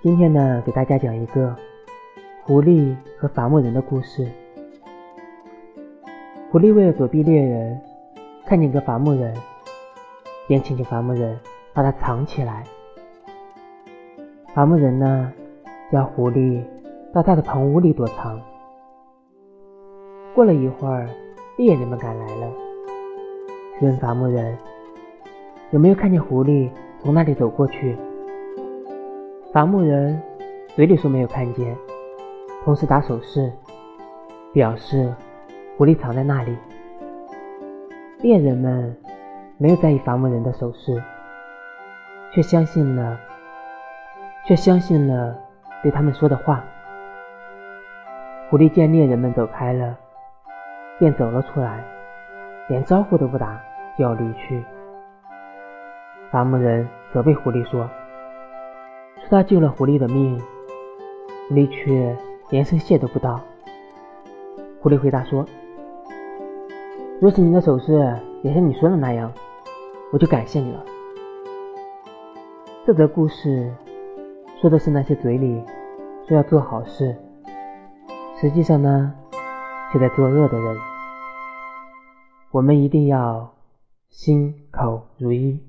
今天呢，给大家讲一个狐狸和伐木人的故事。狐狸为了躲避猎人，看见个伐木人，便请求伐木人把它藏起来。伐木人呢，叫狐狸到他的棚屋里躲藏。过了一会儿，猎人们赶来了，问伐木人有没有看见狐狸从那里走过去。伐木人嘴里说没有看见，同时打手势，表示狐狸藏在那里。猎人们没有在意伐木人的手势，却相信了，却相信了对他们说的话。狐狸见猎人们走开了，便走了出来，连招呼都不打就要离去。伐木人责备狐狸说。说他救了狐狸的命，狐狸却连声谢都不道。狐狸回答说：“若是你的手势也像你说的那样，我就感谢你了。”这则故事说的是那些嘴里说要做好事，实际上呢却在作恶的人。我们一定要心口如一。